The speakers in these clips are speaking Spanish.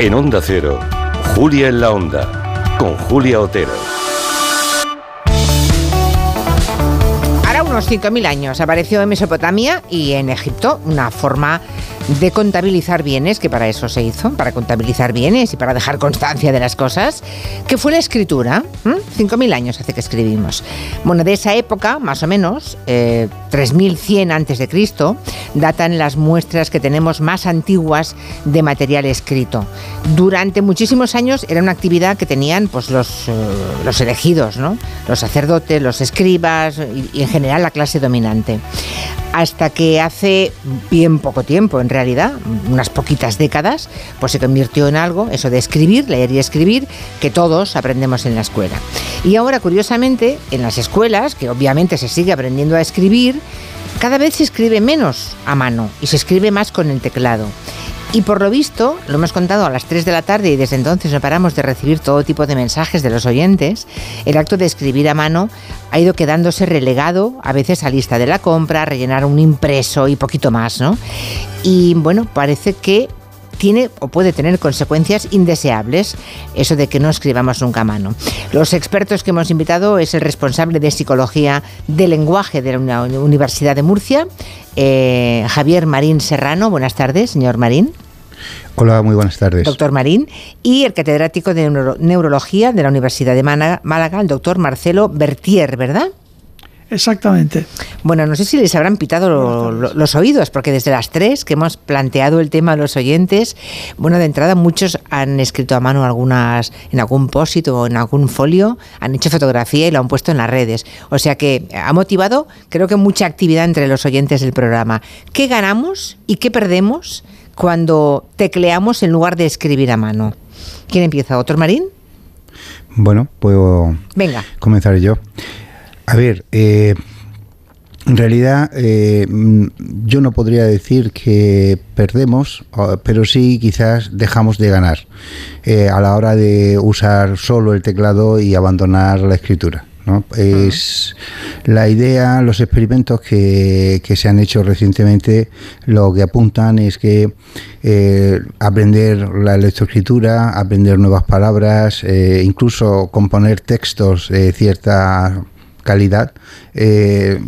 En Onda Cero, Julia en la Onda, con Julia Otero. Ahora unos 5.000 años apareció en Mesopotamia y en Egipto una forma de contabilizar bienes, que para eso se hizo, para contabilizar bienes y para dejar constancia de las cosas, que fue la escritura. 5.000 años hace que escribimos. Bueno, de esa época, más o menos, eh, 3100 antes de Cristo, datan las muestras que tenemos más antiguas de material escrito. Durante muchísimos años era una actividad que tenían pues, los, eh, elegidos, ¿no? los sacerdotes, los escribas y en general la clase dominante hasta que hace bien poco tiempo, en realidad, unas poquitas décadas, pues se convirtió en algo, eso de escribir, leer y escribir, que todos aprendemos en la escuela. Y ahora, curiosamente, en las escuelas, que obviamente se sigue aprendiendo a escribir, cada vez se escribe menos a mano y se escribe más con el teclado. Y por lo visto, lo hemos contado a las 3 de la tarde y desde entonces no paramos de recibir todo tipo de mensajes de los oyentes, el acto de escribir a mano ha ido quedándose relegado a veces a lista de la compra, rellenar un impreso y poquito más, ¿no? Y bueno, parece que tiene o puede tener consecuencias indeseables, eso de que no escribamos nunca a mano. Los expertos que hemos invitado es el responsable de psicología del lenguaje de la Universidad de Murcia, eh, Javier Marín Serrano. Buenas tardes, señor Marín. Hola, muy buenas tardes. Doctor Marín. Y el catedrático de Neurología de la Universidad de Málaga, el doctor Marcelo Bertier, ¿verdad? Exactamente. Bueno, no sé si les habrán pitado lo, lo, los oídos, porque desde las tres que hemos planteado el tema a los oyentes, bueno, de entrada muchos han escrito a mano algunas, en algún pósito o en algún folio, han hecho fotografía y lo han puesto en las redes. O sea que ha motivado, creo que mucha actividad entre los oyentes del programa. ¿Qué ganamos y qué perdemos cuando tecleamos en lugar de escribir a mano? ¿Quién empieza? ¿Otro Marín? Bueno, puedo Venga. comenzar yo. A ver, eh, en realidad eh, yo no podría decir que perdemos, pero sí quizás dejamos de ganar eh, a la hora de usar solo el teclado y abandonar la escritura. ¿no? Es la idea, los experimentos que, que, se han hecho recientemente lo que apuntan es que eh, aprender la lectoescritura, aprender nuevas palabras, eh, incluso componer textos de cierta calidad, eh,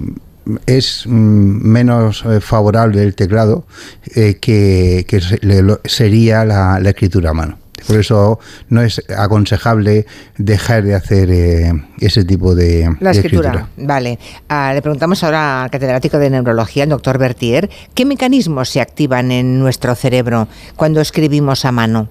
es mm, menos eh, favorable el teclado eh, que, que le, sería la, la, escritura a mano. Por eso no es aconsejable dejar de hacer eh, ese tipo de, la de escritura. Vale. Ah, le preguntamos ahora al catedrático de neurología, el doctor Bertier, ¿qué mecanismos se activan en nuestro cerebro cuando escribimos a mano?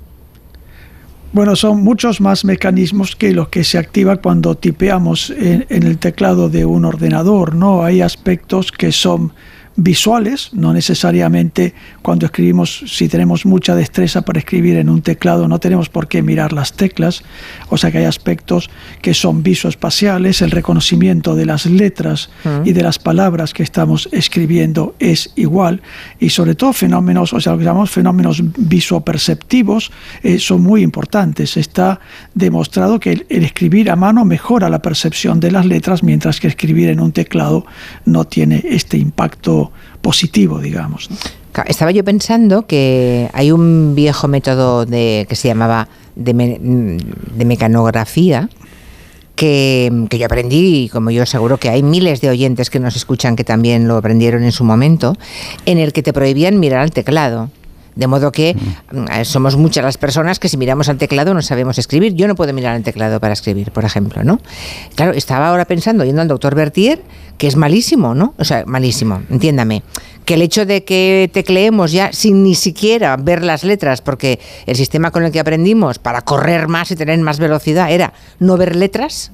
Bueno, son muchos más mecanismos que los que se activan cuando tipeamos en, en, el teclado de un ordenador, ¿no? Hay aspectos que son visuales, no necesariamente cuando escribimos, si tenemos mucha destreza para escribir en un teclado, no tenemos por qué mirar las teclas, o sea que hay aspectos que son visoespaciales, el reconocimiento de las letras y de las palabras que estamos escribiendo es igual, y sobre todo fenómenos, o sea, lo que llamamos fenómenos visoperceptivos, eh, son muy importantes. Está demostrado que el, el escribir a mano mejora la percepción de las letras, mientras que escribir en un teclado no tiene este impacto positivo, digamos. Estaba yo pensando que hay un viejo método de, que se llamaba de mecanografía, que, que, yo aprendí, y como yo seguro que hay miles de oyentes que nos escuchan que también lo aprendieron en su momento, en el que te prohibían mirar al teclado. De modo que mm. somos muchas las personas que si miramos al teclado no sabemos escribir. Yo no puedo mirar al teclado para escribir, por ejemplo, ¿no? Claro, estaba ahora pensando, yendo al doctor Bertier, que es malísimo, ¿no? O sea, malísimo, entiéndame. Que el hecho de que tecleemos ya sin ni siquiera ver las letras, porque el sistema con el que aprendimos para correr más y tener más velocidad era no ver letras,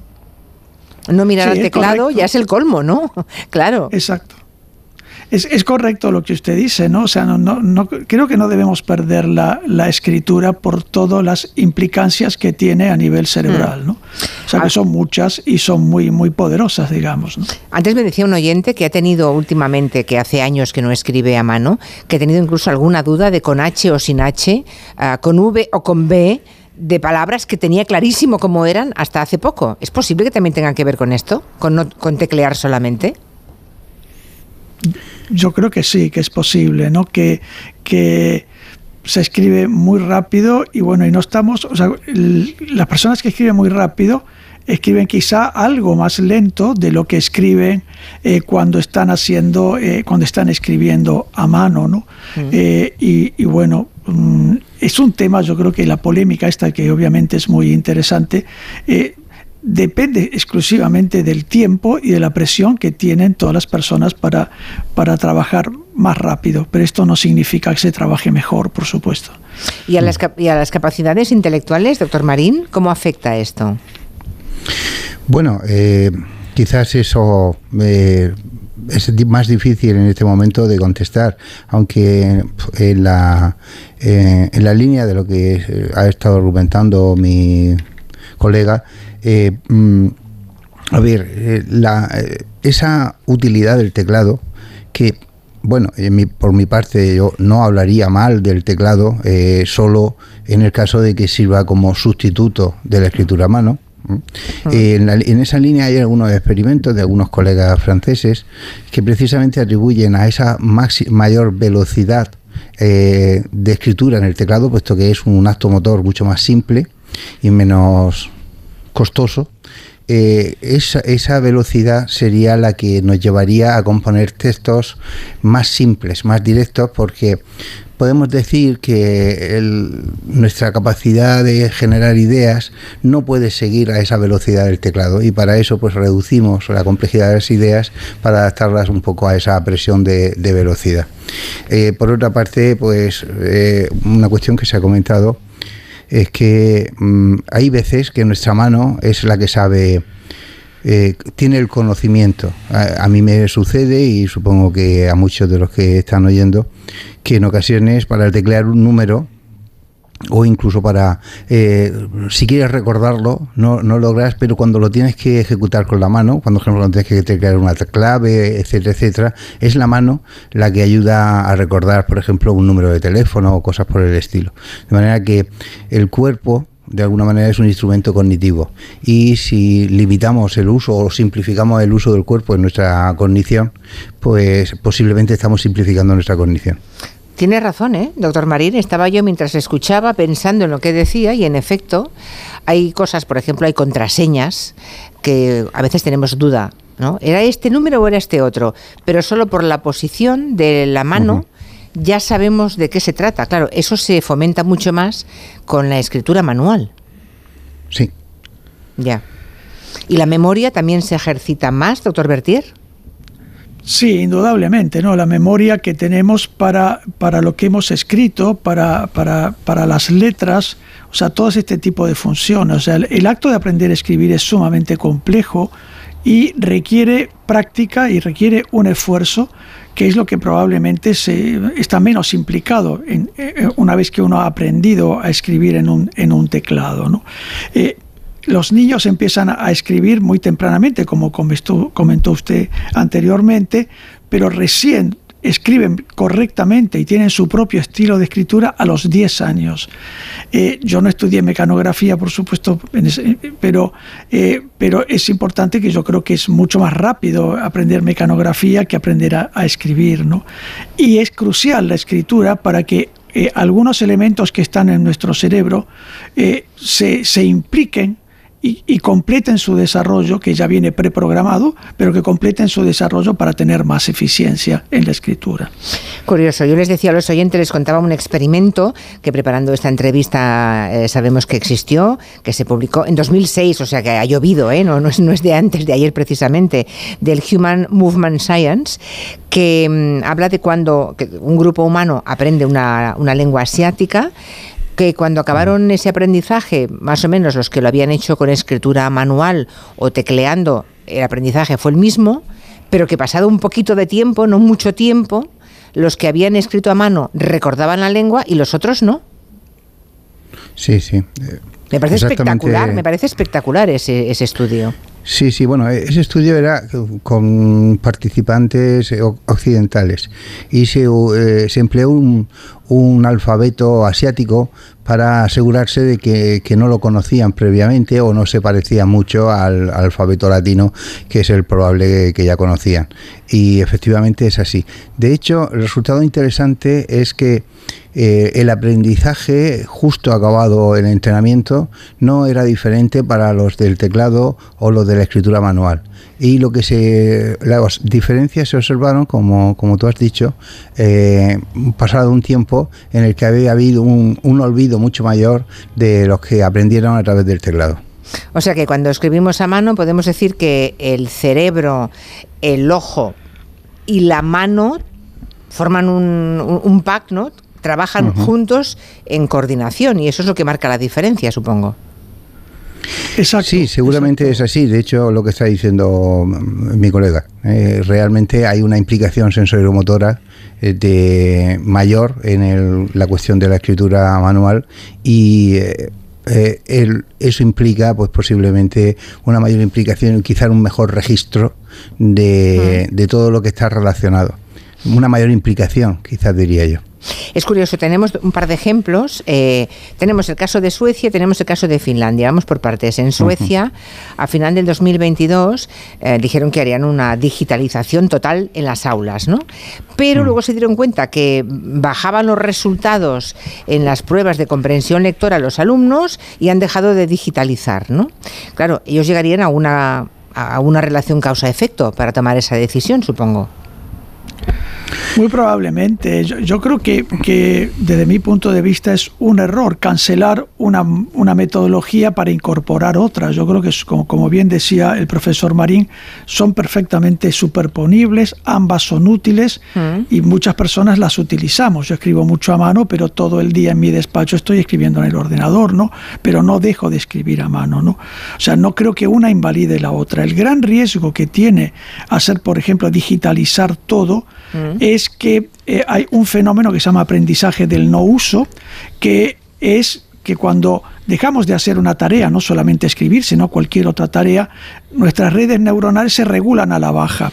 no mirar sí, al teclado, ya es el colmo, ¿no? claro. Exacto. Es, es, correcto lo que usted dice, ¿no? O sea, no, no, no creo que no debemos perder la, la, escritura por todas las implicancias que tiene a nivel cerebral, ¿no? O sea, que son muchas y son muy, muy poderosas, digamos. ¿no? Antes me decía un oyente que ha tenido últimamente, que hace años que no escribe a mano, que ha tenido incluso alguna duda de con H o sin H, uh, con V o con B, de palabras que tenía clarísimo cómo eran hasta hace poco. ¿Es posible que también tengan que ver con esto? ¿Con, no, con teclear solamente? Yo creo que sí, que es posible, ¿no? Que, que se escribe muy rápido y bueno, y no estamos, o sea, las personas que escriben muy rápido escriben quizá algo más lento de lo que escriben eh, cuando están haciendo, eh, cuando están escribiendo a mano, ¿no? Mm. Eh, y, bueno, mm, es un tema, yo creo que la polémica esta, que obviamente es muy interesante, depende exclusivamente del tiempo y de la presión que tienen todas las personas para, para trabajar más rápido, pero esto no significa que se trabaje mejor, por supuesto. ¿Y a las, y a las capacidades intelectuales, doctor Marín, cómo afecta esto? Bueno, eh, quizás eso eh, es más difícil en este momento de contestar, aunque en la, eh, en la línea de lo que ha estado argumentando mi colega, mm, a ver, la, esa utilidad del teclado, que, bueno, por mi parte yo no hablaría mal del teclado, solo en el caso de que sirva como sustituto de la escritura a mano, en, esa línea hay algunos experimentos de algunos colegas franceses que precisamente atribuyen a esa mayor velocidad eh, de escritura en el teclado, puesto que es un acto motor mucho más simple y menos costoso, eh, esa, esa, velocidad sería la que nos llevaría a componer textos más simples, más directos, porque podemos decir que nuestra capacidad de generar ideas no puede seguir a esa velocidad del teclado y para eso pues reducimos la complejidad de las ideas para adaptarlas un poco a esa presión de, velocidad. Eh, por otra parte, pues eh, una cuestión que se ha comentado es que mm, hay veces que nuestra mano es la que sabe eh, tiene el conocimiento. A, mí me sucede y supongo que a muchos de los que están oyendo que en ocasiones para teclear un número o incluso para, eh, si quieres recordarlo, no, no logras, pero cuando lo tienes que ejecutar con la mano, cuando ejemplo tienes que teclear una clave, etcétera, etcétera, es la mano la que ayuda a recordar, por ejemplo, un número de teléfono o cosas por el estilo. De manera que el cuerpo de alguna manera es un instrumento cognitivo. Y si limitamos el uso o simplificamos el uso del cuerpo en nuestra cognición, pues posiblemente estamos simplificando nuestra cognición. Tiene razón, ¿eh? doctor Marín. Estaba yo mientras escuchaba pensando en lo que decía y en efecto hay cosas, por ejemplo, hay contraseñas que a veces tenemos duda, ¿no? ¿Era este número o era este otro? Pero solo por la posición de la mano ya sabemos de qué se trata. Claro, eso se fomenta mucho más con la escritura manual. Sí. Ya. ¿Y la memoria también se ejercita más, doctor Bertier? Sí, indudablemente, ¿no? La memoria que tenemos para, para lo que hemos escrito, para, para, para las letras, o sea, todo este tipo de funciones. O sea, el acto de aprender a escribir es sumamente complejo y requiere práctica y requiere un esfuerzo que es lo que probablemente se, está menos implicado en, eh, una vez que uno ha aprendido a escribir en un, en un teclado. ¿no? Eh, los niños empiezan a escribir muy tempranamente, como comentó usted anteriormente, pero recién escriben correctamente y tienen su propio estilo de escritura a los 10 años. Eh, yo no estudié mecanografía, por supuesto, pero, eh, pero es importante que yo creo que es mucho más rápido aprender mecanografía que aprender a, escribir. ¿no? Y es crucial la escritura para que eh, algunos elementos que están en nuestro cerebro se, se impliquen y, completen su desarrollo, que ya viene preprogramado, pero que completen su desarrollo para tener más eficiencia en la escritura. Curioso, yo les decía a los oyentes, les contaba un experimento que preparando esta entrevista eh, sabemos que existió, que se publicó en 2006, o sea que ha llovido, ¿eh? no, es de antes, de ayer precisamente, del Human Movement Science, que mm, habla de cuando un grupo humano aprende una, una lengua asiática, que cuando acabaron ese aprendizaje, más o menos los que lo habían hecho con escritura manual o tecleando, el aprendizaje fue el mismo, pero que pasado un poquito de tiempo, no mucho tiempo, los que habían escrito a mano recordaban la lengua y los otros no. Sí, sí. Me parece espectacular, me parece espectacular ese, ese estudio. Sí, sí, bueno, ese estudio era con participantes occidentales y se, eh, se empleó un, un, alfabeto asiático para asegurarse de que, no lo conocían previamente o no se parecía mucho al, alfabeto latino, que es el probable que ya conocían. Y efectivamente es así. De hecho, el resultado interesante es que eh, el aprendizaje justo acabado el entrenamiento no era diferente para los del teclado o los de la escritura manual. Y lo que se. Las diferencias se observaron, como, como tú has dicho, eh, pasado un tiempo en el que había habido un, un olvido mucho mayor de los que aprendieron a través del teclado. O sea que cuando escribimos a mano podemos decir que el cerebro, el ojo y la mano forman un, un, pack, ¿no? Trabajan juntos en coordinación y eso es lo que marca la diferencia, supongo. Exacto, sí, seguramente es así. De hecho, lo que está diciendo mm, mi colega, eh, realmente hay una implicación sensorilomotora eh, de mayor en la cuestión de la escritura manual y eh, eso implica, pues posiblemente una mayor implicación y quizá un mejor registro de, de todo lo que está relacionado. Una mayor implicación, quizás diría yo. Es curioso, tenemos un par de ejemplos. Eh, tenemos el caso de Suecia, tenemos el caso de Finlandia. Vamos por partes. En Suecia, a final del 2022, eh, dijeron que harían una digitalización total en las aulas, ¿no? Pero mm. luego se dieron cuenta que bajaban los resultados en las pruebas de comprensión lectora a los alumnos y han dejado de digitalizar, ¿no? Claro, ellos llegarían a una, a una relación causa-efecto para tomar esa decisión, supongo. Muy probablemente. Yo, creo que, desde mi punto de vista es un error cancelar una, metodología para incorporar otra. Yo creo que, como, como, bien decía el profesor Marín, son perfectamente superponibles, ambas son útiles mm. y muchas personas las utilizamos. Yo escribo mucho a mano, pero todo el día en mi despacho estoy escribiendo en el ordenador, ¿no? Pero no dejo de escribir a mano, ¿no? O sea, no creo que una invalide la otra. El gran riesgo que tiene hacer, por ejemplo, digitalizar todo, Mm. es que eh, hay un fenómeno que se llama aprendizaje del no uso, que es que cuando dejamos de hacer una tarea, no solamente escribir, sino cualquier otra tarea, nuestras redes neuronales se regulan a la baja.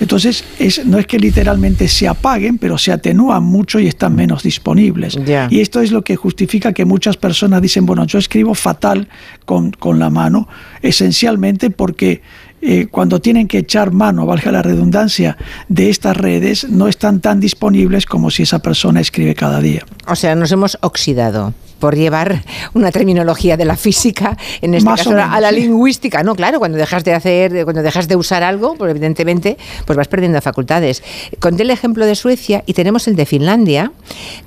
Entonces, es, no es que literalmente se apaguen, pero se atenúan mucho y están menos disponibles. Y esto es lo que justifica que muchas personas dicen, bueno, yo escribo fatal con, con la mano, esencialmente porque eh, cuando tienen que echar mano, valga la redundancia, de estas redes, no están tan disponibles como si esa persona escribe cada día. O sea, nos hemos oxidado por llevar una terminología de la física, en este caso a la lingüística. No, claro, cuando dejas de hacer, cuando dejas de usar algo, pues evidentemente, pues vas perdiendo facultades. Conté el ejemplo de Suecia y tenemos el de Finlandia,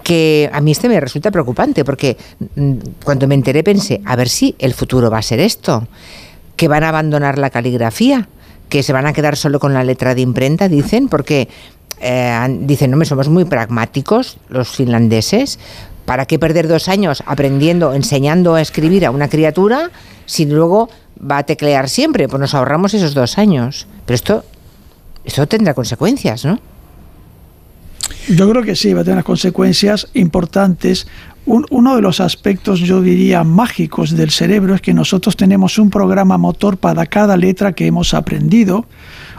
que a mí este me resulta preocupante, porque mm, cuando me enteré pensé, a ver si el futuro va a ser esto que van a abandonar la caligrafía, que se van a quedar solo con la letra de imprenta, dicen, porque eh, dicen, no, somos muy pragmáticos los finlandeses. ¿Para qué perder dos años aprendiendo, enseñando a escribir a una criatura si luego va a teclear siempre? Pues nos ahorramos esos dos años. Pero esto, esto tendrá consecuencias, ¿no? Yo creo que sí, va a tener consecuencias importantes uno de los aspectos, yo diría, mágicos del cerebro es que nosotros tenemos un programa motor para cada letra que hemos aprendido,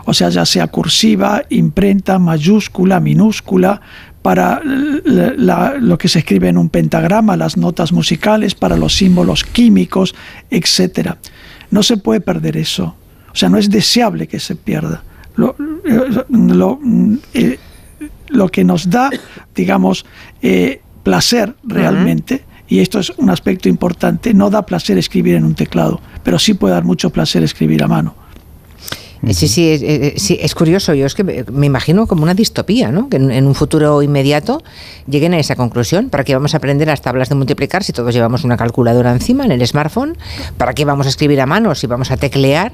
o sea, ya sea cursiva, imprenta, mayúscula, minúscula, para lo que se escribe en un pentagrama, las notas musicales, para los símbolos químicos, etc. No se puede perder eso. O sea, no es deseable que se pierda. Lo, eh, que nos da, digamos, eh, placer realmente, y esto es un aspecto importante, no da placer escribir en un teclado, pero sí puede dar mucho placer escribir a mano. Sí, sí, es, sí, es curioso. Yo es que me imagino como una distopía, ¿no? Que en, un futuro inmediato lleguen a esa conclusión. ¿Para qué vamos a aprender las tablas de multiplicar si todos llevamos una calculadora encima en el smartphone? ¿Para qué vamos a escribir a mano si vamos a teclear?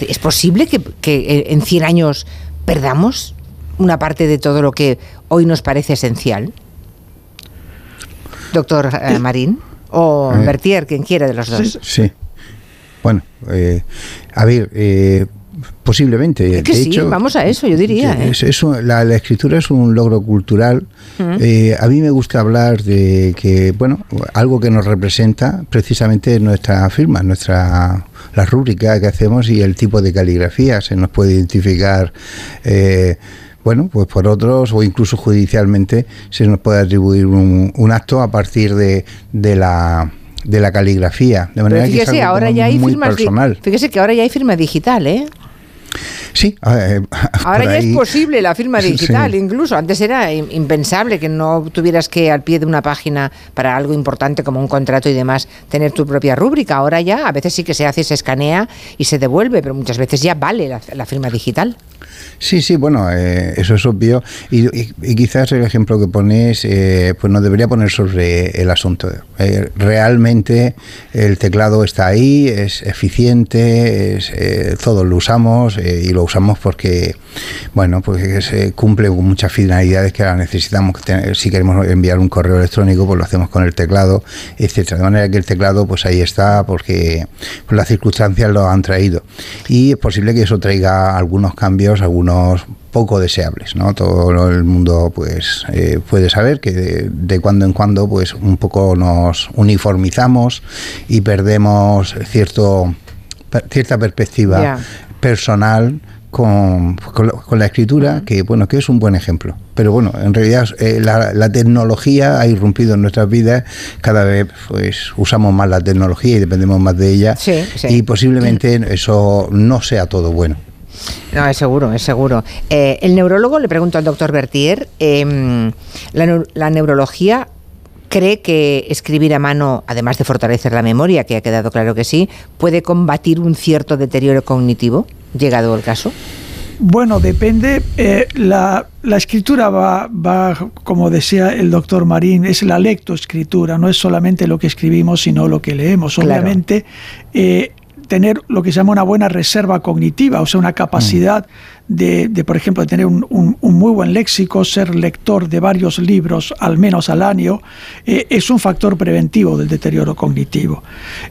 ¿Es posible que, que en 100 años perdamos una parte de todo lo que hoy nos parece esencial? Doctor eh, Marín? ¿O eh, Bertier, quien quiera de los dos? Sí. Bueno, eh, a ver, posiblemente. que sí, vamos a eso, yo diría. la, escritura es un logro cultural. a mí me gusta hablar de que, bueno, algo que nos representa precisamente nuestra firma, nuestra la rúbrica que hacemos y el tipo de caligrafía. Se nos puede identificar bueno, pues por otros o incluso judicialmente se nos puede atribuir un, acto a partir de, de la de la caligrafía. De manera fíjese, que ahora ya hay muy personal. Fíjese que ahora ya hay firma digital, ¿eh? Sí, eh, ahora ya es posible la firma digital, incluso antes era impensable que no tuvieras que al pie de una página para algo importante como un contrato y demás tener tu propia rúbrica. Ahora ya a veces sí que se hace, se escanea y se devuelve, pero muchas veces ya vale la firma digital. Sí, sí, bueno, eh, eso es obvio. Y, quizás el ejemplo que pones, eh, pues no debería poner sobre el asunto. Eh, realmente el teclado está ahí, es eficiente, es, todos lo usamos y lo usamos porque, bueno, pues cumple con muchas finalidades que ahora necesitamos. Si queremos enviar un correo electrónico, pues lo hacemos con el teclado, etcétera. De manera que el teclado, pues ahí está, porque pues las circunstancias lo han traído. Y es posible que eso traiga algunos cambios, algunos poco deseables, ¿no? Todo el mundo pues eh, puede saber que de, cuando en cuando pues un poco nos uniformizamos y perdemos cierto cierta perspectiva personal con, con, la, escritura, que bueno, que es un buen ejemplo. Pero bueno, en realidad eh, la, tecnología ha irrumpido en nuestras vidas, cada vez pues usamos más la tecnología y dependemos más de ella, y posiblemente eso no sea todo bueno. No, es seguro, es seguro. Eh, el neurólogo, le pregunto al doctor Bertier, em, la, neurología cree que escribir a mano, además de fortalecer la memoria, que ha quedado claro que sí, puede combatir un cierto deterioro cognitivo, llegado el caso? Bueno, depende. Eh, la, escritura va, va, como decía el doctor Marín, es la lectoescritura, no es solamente lo que escribimos, sino lo que leemos. Obviamente, eh, tener lo que se llama una buena reserva cognitiva, o sea, una capacidad mm. de, por ejemplo, de tener un, muy buen léxico, ser lector de varios libros al menos al año, eh, es un factor preventivo del deterioro cognitivo.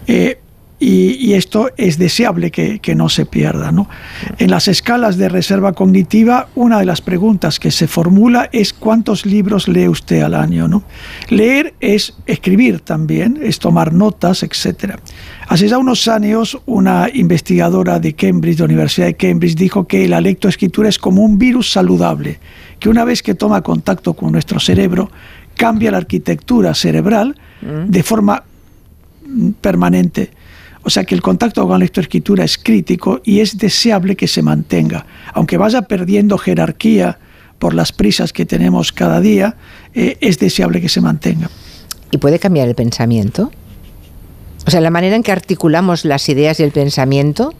Eh, y, esto es deseable que, no se pierda. ¿no? En las escalas de reserva cognitiva, una de las preguntas que se formula es cuántos libros lee usted al año. ¿no? Leer es escribir también, es tomar notas, etc. Hace ya unos años, una investigadora de Cambridge, de la Universidad de Cambridge, dijo que la lectoescritura es como un virus saludable, que una vez que toma contacto con nuestro cerebro, cambia la arquitectura cerebral mm. de forma permanente o sea que el contacto con la lectoescritura es crítico y es deseable que se mantenga. Aunque vaya perdiendo jerarquía por las prisas que tenemos cada día, eh, es deseable que se mantenga. ¿Y puede cambiar el pensamiento? O sea, la manera en que articulamos las ideas y el pensamiento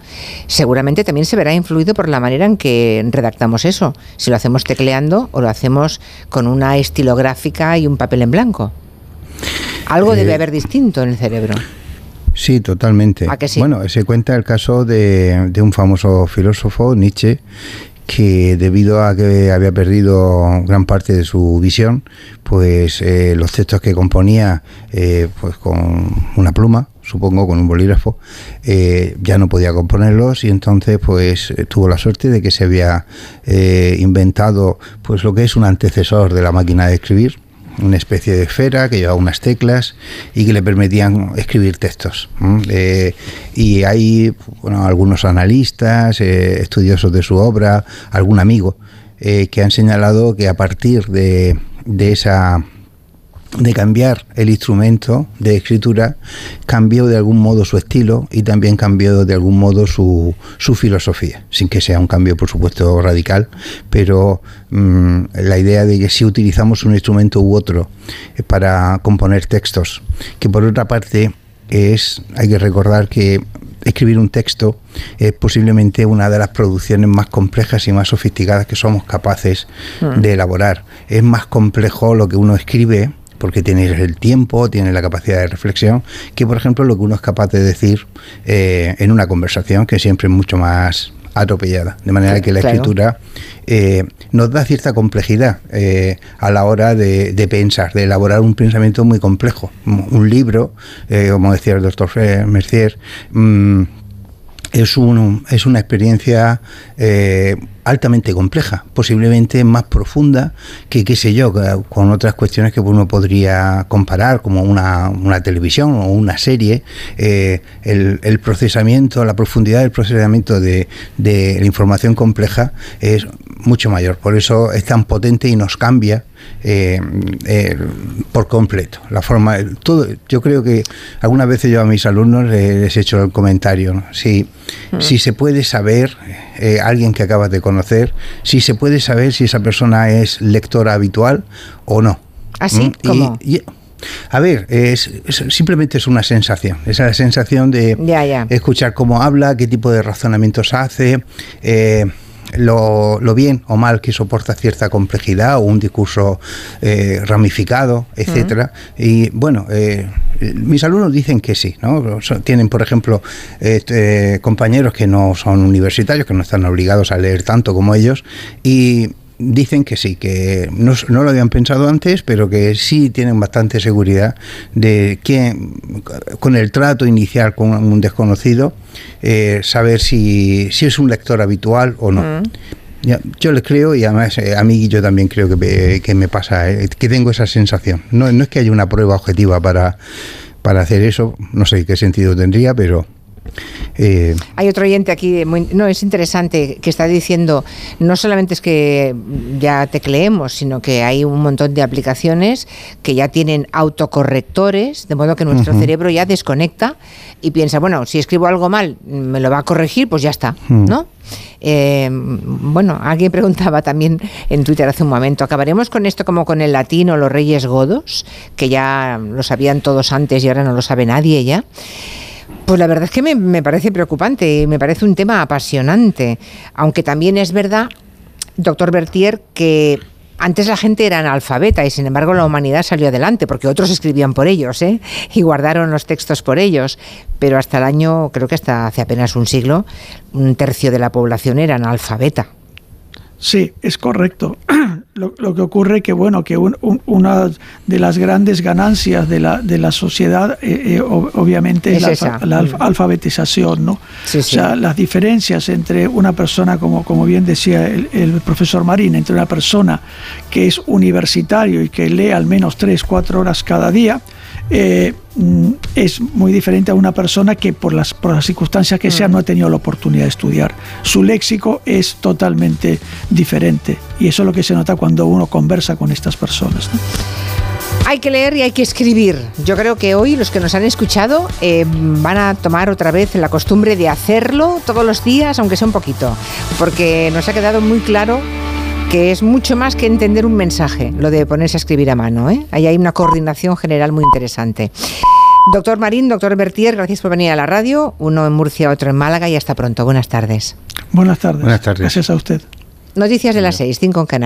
seguramente también se verá influido por la manera en que redactamos eso. Si lo hacemos tecleando o lo hacemos con una estilográfica y un papel en blanco. Algo debe eh, haber distinto en el cerebro. Sí, totalmente. Bueno, se cuenta el caso de, un famoso filósofo, Nietzsche, que debido a que había perdido gran parte de su visión, pues eh, los textos que componía eh, pues con una pluma, supongo con un bolígrafo, eh, ya no podía componerlos y entonces pues tuvo la suerte de que se había inventado pues lo que es un antecesor de la máquina de escribir, una especie de esfera que llevaba unas teclas y que le permitían escribir textos. Eh, y hay algunos analistas, eh, estudiosos de su obra, algún amigo, eh, que han señalado que a partir de, de esa de cambiar el instrumento de escritura, cambió de algún modo su estilo y también cambió de algún modo su, su filosofía, sin que sea un cambio, por supuesto, radical, pero mm, la idea de que si utilizamos un instrumento u otro eh, para componer textos, que por otra parte es, hay que recordar que escribir un texto es posiblemente una de las producciones más complejas y más sofisticadas que somos capaces hmm. de elaborar. Es más complejo lo que uno escribe porque tienes el tiempo, tienes la capacidad de reflexión, que por ejemplo lo que uno es capaz de decir eh, en una conversación, que siempre es mucho más atropellada. De manera que la escritura eh, nos da cierta complejidad eh, a la hora de, pensar, de elaborar un pensamiento muy complejo. Un libro, como decía el doctor Mercier, mm, es, un, es una experiencia eh, altamente compleja, posiblemente más profunda que, qué sé yo, con otras cuestiones que uno podría comparar, como una, una televisión o una serie. Eh, el, el, procesamiento, la profundidad del procesamiento de, de, la información compleja es mucho mayor. Por eso es tan potente y nos cambia eh, eh, por completo. La forma, todo. Yo creo que algunas veces yo a mis alumnos les he hecho el comentario. ¿no? Si, mm. si se puede saber, eh, alguien que acabas de conocer, si se puede saber si esa persona es lectora habitual o no. ¿Así? ¿Ah, ¿Cómo? a ver, es, simplemente es una sensación. Es la sensación de escuchar cómo habla, qué tipo de razonamientos hace. Eh, lo, bien o mal que soporta cierta complejidad o un discurso eh, ramificado, etcétera. Y bueno, eh, mis alumnos dicen que sí, ¿no? Tienen, por ejemplo, este, compañeros que no son universitarios, que no están obligados a leer tanto como ellos, y dicen que sí, que no, lo habían pensado antes, pero que sí tienen bastante seguridad de que con el trato inicial con un desconocido, eh, saber si, si, es un lector habitual o no. Mm. yo les creo y además eh, a mí yo también creo que, que me pasa, eh, que tengo esa sensación. No, no es que haya una prueba objetiva para, para hacer eso, no sé qué sentido tendría, pero eh, Hay otro oyente aquí, no, es interesante, que está diciendo, no solamente es que ya tecleemos, sino que hay un montón de aplicaciones que ya tienen autocorrectores, de modo que nuestro cerebro ya desconecta y piensa, bueno, si escribo algo mal, me lo va a corregir, pues ya está. ¿no? Eh, bueno, alguien preguntaba también en Twitter hace un momento, ¿acabaremos con esto como con el latín o los reyes godos, que ya lo sabían todos antes y ahora no lo sabe nadie ya? Pues la verdad es que me, parece preocupante me parece un tema apasionante, aunque también es verdad, doctor Bertier, que antes la gente era analfabeta y sin embargo la humanidad salió adelante porque otros escribían por ellos ¿eh? y guardaron los textos por ellos. Pero hasta el año, creo que hasta hace apenas un siglo, un tercio de la población era analfabeta. Sí, es correcto. Lo, que ocurre que bueno que una de las grandes ganancias de la, de la sociedad eh, eh, obviamente es, la, alfabetización, ¿no? o sea, las diferencias entre una persona como como bien decía el, profesor Marín, entre una persona que es universitario y que lee al menos tres, cuatro horas cada día eh, mm, es muy diferente a una persona que por las, por las circunstancias que sea mm. no ha tenido la oportunidad de estudiar. Su léxico es totalmente diferente y eso es lo que se nota cuando uno conversa con estas personas. Hay que leer y hay que escribir. Yo creo que hoy los que nos han escuchado eh, van a tomar otra vez la costumbre de hacerlo todos los días, aunque sea un poquito, porque nos ha quedado muy claro que es mucho más que entender un mensaje, lo de ponerse a escribir a mano. ¿eh? Ahí hay una coordinación general muy interesante. Doctor Marín, doctor Bertier, gracias por venir a la radio. Uno en Murcia, otro en Málaga y hasta pronto. Buenas tardes. Buenas tardes. Buenas tardes. Gracias a usted. Noticias de las seis, cinco en Canal.